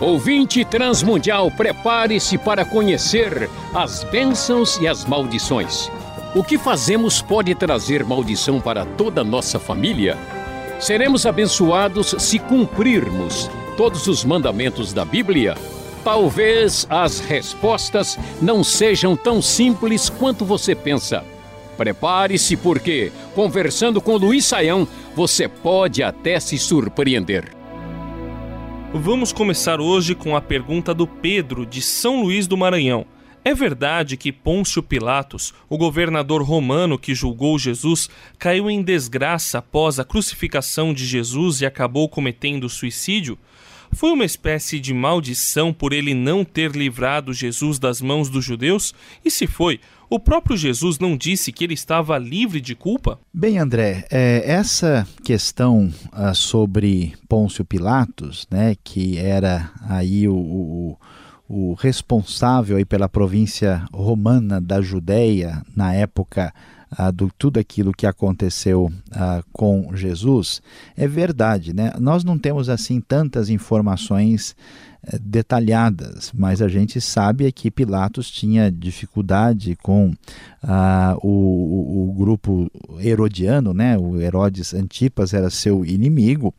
Ouvinte Transmundial, prepare-se para conhecer as bênçãos e as maldições. O que fazemos pode trazer maldição para toda a nossa família? Seremos abençoados se cumprirmos todos os mandamentos da Bíblia? Talvez as respostas não sejam tão simples quanto você pensa. Prepare-se, porque, conversando com Luiz Saião, você pode até se surpreender. Vamos começar hoje com a pergunta do Pedro, de São Luís do Maranhão. É verdade que Pôncio Pilatos, o governador romano que julgou Jesus, caiu em desgraça após a crucificação de Jesus e acabou cometendo suicídio? Foi uma espécie de maldição por ele não ter livrado Jesus das mãos dos judeus? E se foi, o próprio Jesus não disse que ele estava livre de culpa? Bem, André, é, essa questão ah, sobre Pôncio Pilatos, né, que era aí o, o, o responsável aí pela província romana da Judéia na época ah, do tudo aquilo que aconteceu ah, com Jesus, é verdade, né? Nós não temos assim tantas informações detalhadas, mas a gente sabe é que Pilatos tinha dificuldade com ah, o, o, grupo herodiano, né? O Herodes Antipas era seu inimigo.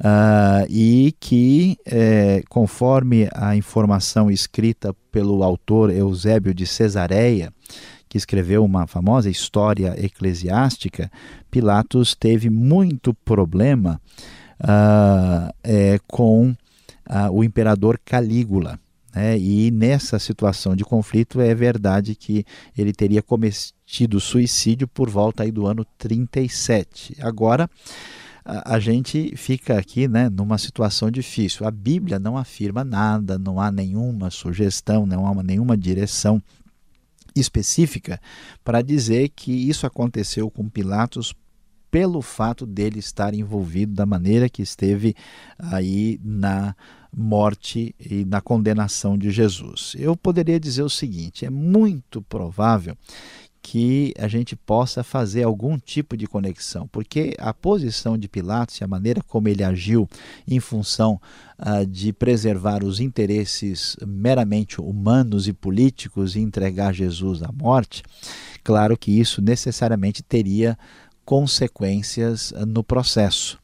Uh, e que, eh, conforme a informação escrita pelo autor Eusébio de Cesareia, que escreveu uma famosa história eclesiástica, Pilatos teve muito problema é, com uh, o imperador Calígula. Né? E nessa situação de conflito é verdade que ele teria cometido suicídio por volta aí do ano 37. Agora a, a gente fica aqui né, numa situação difícil. A Bíblia não afirma nada, não há nenhuma sugestão, não há nenhuma direção específica para dizer que isso aconteceu com Pilatos pelo fato dele estar envolvido da maneira que esteve aí na morte e na condenação de Jesus. Eu poderia dizer o seguinte: é muito provável que a gente possa fazer algum tipo de conexão, porque a posição de Pilatos e a maneira como ele agiu em função uh, de preservar os interesses meramente humanos e políticos e entregar Jesus à morte, claro que isso necessariamente teria consequências no processo.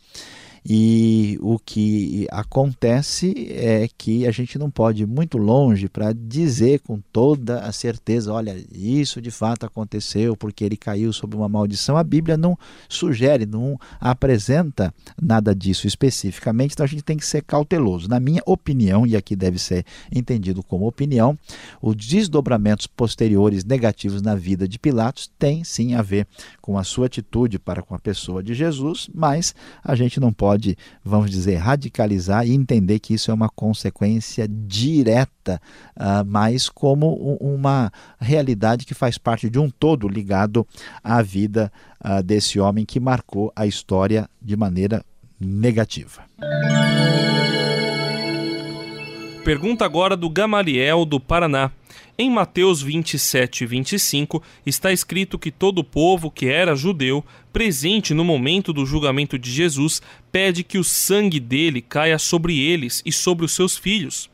E o que acontece é que a gente não pode ir muito longe para dizer com toda a certeza: olha, isso de fato aconteceu porque ele caiu sob uma maldição. A Bíblia não sugere, não apresenta nada disso especificamente, então a gente tem que ser cauteloso. Na minha opinião, e aqui deve ser entendido como opinião, os desdobramentos posteriores negativos na vida de Pilatos têm sim a ver com a sua atitude para com a pessoa de Jesus, mas a gente não pode pode, vamos dizer, radicalizar e entender que isso é uma consequência direta, uh, mas como uma realidade que faz parte de um todo ligado à vida uh, desse homem que marcou a história de maneira negativa. Pergunta agora do Gamaliel do Paraná. Em Mateus 27 e 25 está escrito que todo povo que era judeu, presente no momento do julgamento de Jesus, pede que o sangue dele caia sobre eles e sobre os seus filhos.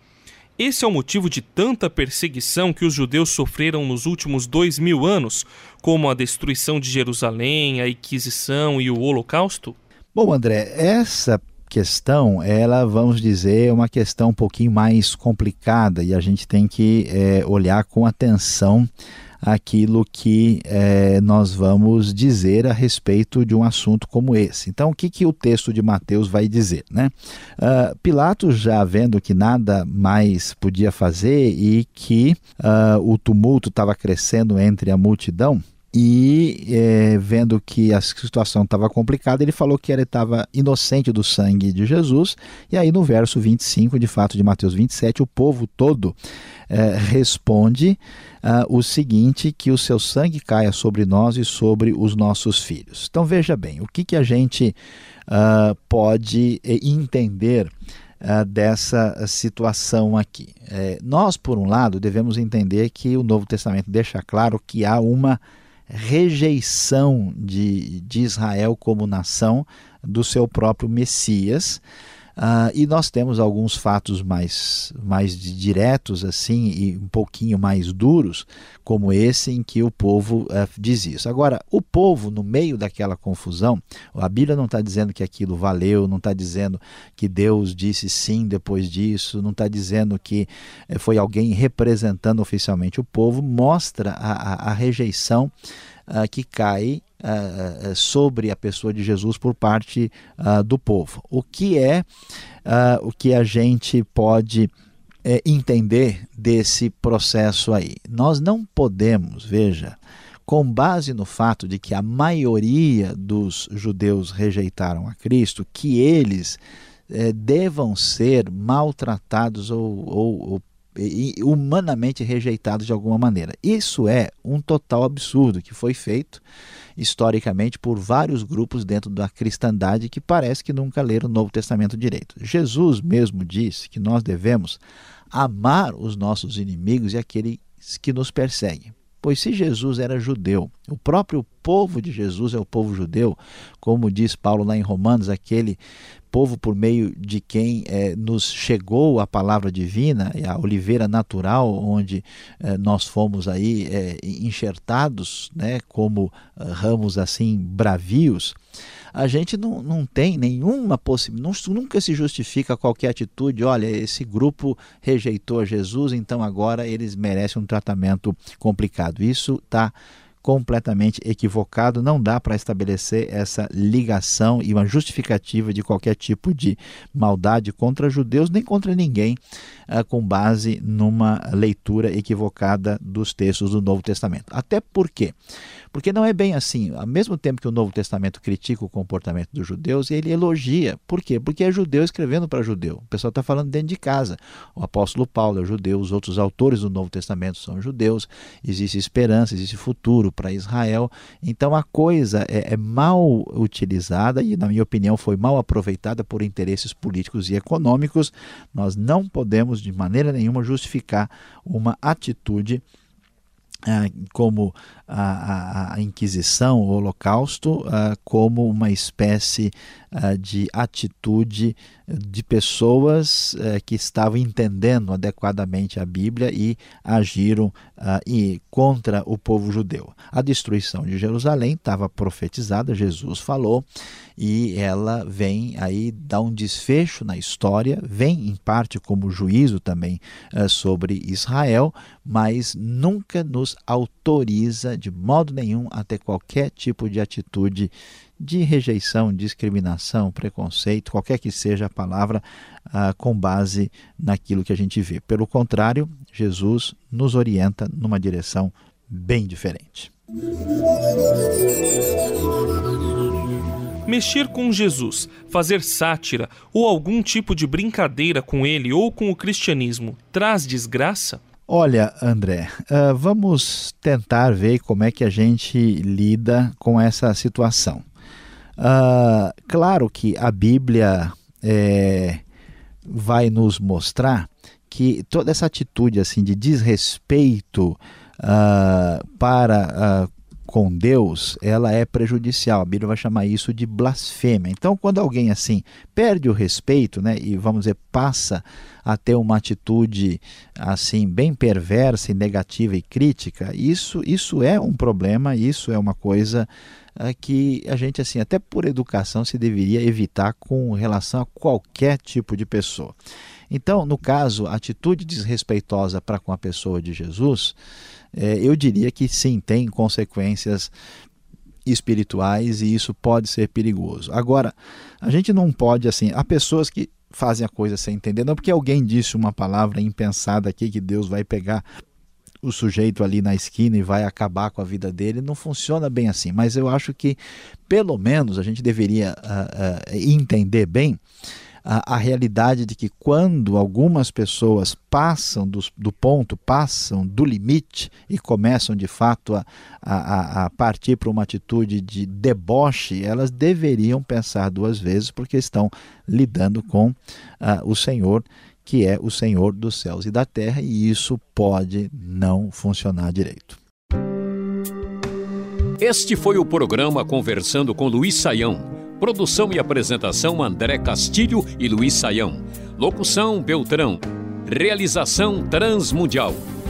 Esse é o motivo de tanta perseguição que os judeus sofreram nos últimos dois mil anos, como a destruição de Jerusalém, a Inquisição e o Holocausto? Bom, André, essa questão, ela, vamos dizer, é uma questão um pouquinho mais complicada e a gente tem que é, olhar com atenção aquilo que é, nós vamos dizer a respeito de um assunto como esse. Então, o que, que o texto de Mateus vai dizer? Né? Uh, Pilatos, já vendo que nada mais podia fazer e que uh, o tumulto estava crescendo entre a multidão, e é, vendo que a situação estava complicada, ele falou que ele estava inocente do sangue de Jesus. E aí, no verso 25, de fato, de Mateus 27, o povo todo é, responde uh, o seguinte: que o seu sangue caia sobre nós e sobre os nossos filhos. Então, veja bem, o que, que a gente uh, pode eh, entender. Uh, dessa situação aqui. Nós, por um lado, devemos entender que o Novo Testamento deixa claro que há uma rejeição de, de Israel como nação do seu próprio Messias. Uh, e nós temos alguns fatos mais, mais diretos assim e um pouquinho mais duros, como esse em que o povo uh, diz isso. Agora, o povo, no meio daquela confusão, a Bíblia não está dizendo que aquilo valeu, não está dizendo que Deus disse sim depois disso, não está dizendo que uh, foi alguém representando oficialmente o povo, mostra a, a, a rejeição uh, que cai uh, sobre a pessoa de Jesus por parte uh, do povo. O que é o que a gente pode é, entender desse processo aí? Nós não podemos, veja, com base no fato de que a maioria dos judeus rejeitaram a Cristo, que eles é, devam ser maltratados ou, ou, ou humanamente rejeitados de alguma maneira. Isso é um total absurdo que foi feito historicamente por vários grupos dentro da cristandade que parece que nunca leram o Novo Testamento direito. Jesus mesmo disse que nós devemos amar os nossos inimigos e aqueles que nos perseguem. Pois se Jesus era judeu, o próprio povo de Jesus é o povo judeu, como diz Paulo lá em Romanos, aquele povo por meio de quem é, nos chegou a palavra divina, a oliveira natural, onde é, nós fomos aí é, enxertados, né, como ramos assim bravios, a gente não, não tem nenhuma possibilidade, nunca se justifica qualquer atitude, olha, esse grupo rejeitou Jesus, então agora eles merecem um tratamento complicado. Isso está completamente equivocado. Não dá para estabelecer essa ligação e uma justificativa de qualquer tipo de maldade contra judeus nem contra ninguém, uh, com base numa leitura equivocada dos textos do Novo Testamento. Até porque porque não é bem assim. Ao mesmo tempo que o Novo Testamento critica o comportamento dos judeus, ele elogia. Por quê? Porque é judeu escrevendo para judeu. O pessoal está falando dentro de casa. O apóstolo Paulo é judeu, os outros autores do Novo Testamento são judeus. Existe esperança, existe futuro para Israel. Então a coisa é, é mal utilizada e, na minha opinião, foi mal aproveitada por interesses políticos e econômicos. Nós não podemos, de maneira nenhuma, justificar uma atitude como a, a, Inquisição, o Holocausto, ah, como uma espécie ah, de atitude de pessoas que estavam entendendo adequadamente a Bíblia e agiram e contra o povo judeu. A destruição de Jerusalém estava profetizada, Jesus falou, e ela vem aí dar um desfecho na história, vem em parte como juízo também sobre Israel, mas nunca nos autoriza de modo nenhum a ter qualquer tipo de atitude de rejeição, discriminação, preconceito, qualquer que seja a palavra, ah, com base naquilo que a gente vê. Pelo contrário, Jesus nos orienta numa direção bem diferente. Mexer com Jesus, fazer sátira ou algum tipo de brincadeira com ele ou com o cristianismo traz desgraça? Olha, André, uh, vamos tentar ver como é que a gente lida com essa situação. Uh, claro que a Bíblia é, vai nos mostrar que toda essa atitude assim de desrespeito uh, para com Deus, ela é prejudicial. A Bíblia vai chamar isso de blasfêmia. Então, quando alguém assim perde o respeito, né, e vamos dizer, passa a ter uma atitude assim bem perversa e negativa e crítica, isso isso é um problema, isso é uma coisa que a gente assim, até por educação se deveria evitar com relação a qualquer tipo de pessoa. Então, no caso, a atitude desrespeitosa para com a pessoa de Jesus, é, eu diria que sim, tem consequências espirituais e isso pode ser perigoso. Agora, a gente não pode assim, há pessoas que fazem a coisa sem entender, não porque alguém disse uma palavra impensada aqui que Deus vai pegar o sujeito ali na esquina e vai acabar com a vida dele, não funciona bem assim. Mas eu acho que, pelo menos, a gente deveria uh, uh, entender bem a, a realidade de que quando algumas pessoas passam do, do, ponto, passam do limite e começam de fato a, a, a partir para uma atitude de deboche, elas deveriam pensar duas vezes porque estão lidando com uh, o Senhor que é o Senhor dos céus e da terra, e isso pode não funcionar direito. Este foi o programa Conversando com Luiz Saião Produção e apresentação André Castilho e Luiz Saião. Locução Beltrão. Realização Transmundial.